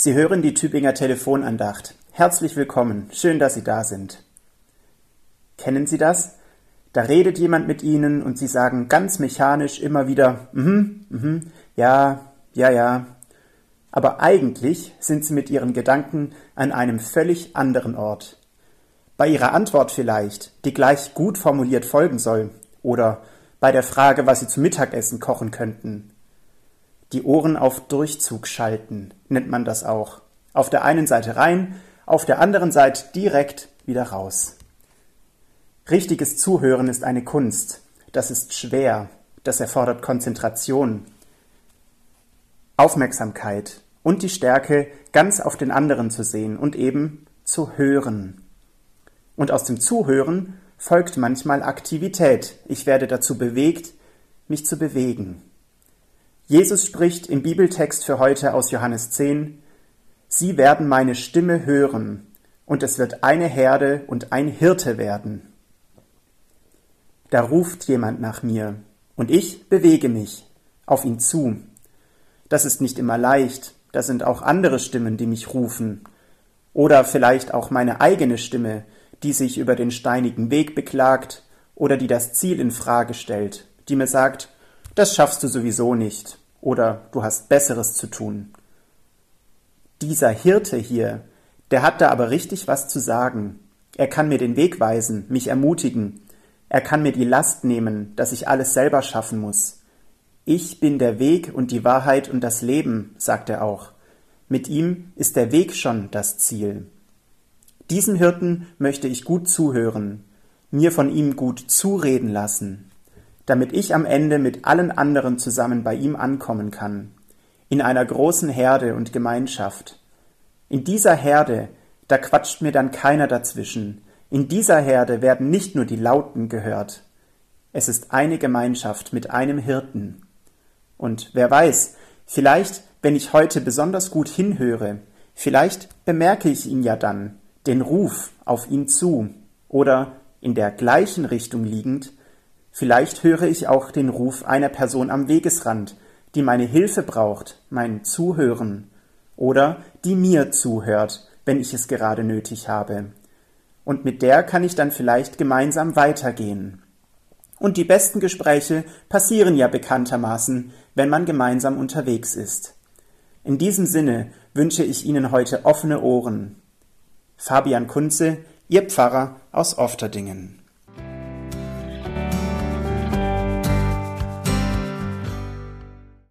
Sie hören die Tübinger Telefonandacht. Herzlich willkommen. Schön, dass Sie da sind. Kennen Sie das? Da redet jemand mit Ihnen und Sie sagen ganz mechanisch immer wieder, mhm, mhm, ja, ja, ja. Aber eigentlich sind Sie mit Ihren Gedanken an einem völlig anderen Ort. Bei Ihrer Antwort vielleicht, die gleich gut formuliert folgen soll, oder bei der Frage, was Sie zu Mittagessen kochen könnten. Die Ohren auf Durchzug schalten, nennt man das auch. Auf der einen Seite rein, auf der anderen Seite direkt wieder raus. Richtiges Zuhören ist eine Kunst. Das ist schwer. Das erfordert Konzentration, Aufmerksamkeit und die Stärke, ganz auf den anderen zu sehen und eben zu hören. Und aus dem Zuhören folgt manchmal Aktivität. Ich werde dazu bewegt, mich zu bewegen. Jesus spricht im Bibeltext für heute aus Johannes 10, Sie werden meine Stimme hören, und es wird eine Herde und ein Hirte werden. Da ruft jemand nach mir, und ich bewege mich auf ihn zu. Das ist nicht immer leicht, da sind auch andere Stimmen, die mich rufen, oder vielleicht auch meine eigene Stimme, die sich über den steinigen Weg beklagt oder die das Ziel in Frage stellt, die mir sagt, das schaffst du sowieso nicht oder du hast Besseres zu tun. Dieser Hirte hier, der hat da aber richtig was zu sagen. Er kann mir den Weg weisen, mich ermutigen. Er kann mir die Last nehmen, dass ich alles selber schaffen muss. Ich bin der Weg und die Wahrheit und das Leben, sagt er auch. Mit ihm ist der Weg schon das Ziel. Diesem Hirten möchte ich gut zuhören, mir von ihm gut zureden lassen damit ich am Ende mit allen anderen zusammen bei ihm ankommen kann, in einer großen Herde und Gemeinschaft. In dieser Herde, da quatscht mir dann keiner dazwischen, in dieser Herde werden nicht nur die Lauten gehört, es ist eine Gemeinschaft mit einem Hirten. Und wer weiß, vielleicht, wenn ich heute besonders gut hinhöre, vielleicht bemerke ich ihn ja dann, den Ruf auf ihn zu, oder in der gleichen Richtung liegend, Vielleicht höre ich auch den Ruf einer Person am Wegesrand, die meine Hilfe braucht, mein Zuhören, oder die mir zuhört, wenn ich es gerade nötig habe. Und mit der kann ich dann vielleicht gemeinsam weitergehen. Und die besten Gespräche passieren ja bekanntermaßen, wenn man gemeinsam unterwegs ist. In diesem Sinne wünsche ich Ihnen heute offene Ohren. Fabian Kunze, Ihr Pfarrer aus Ofterdingen.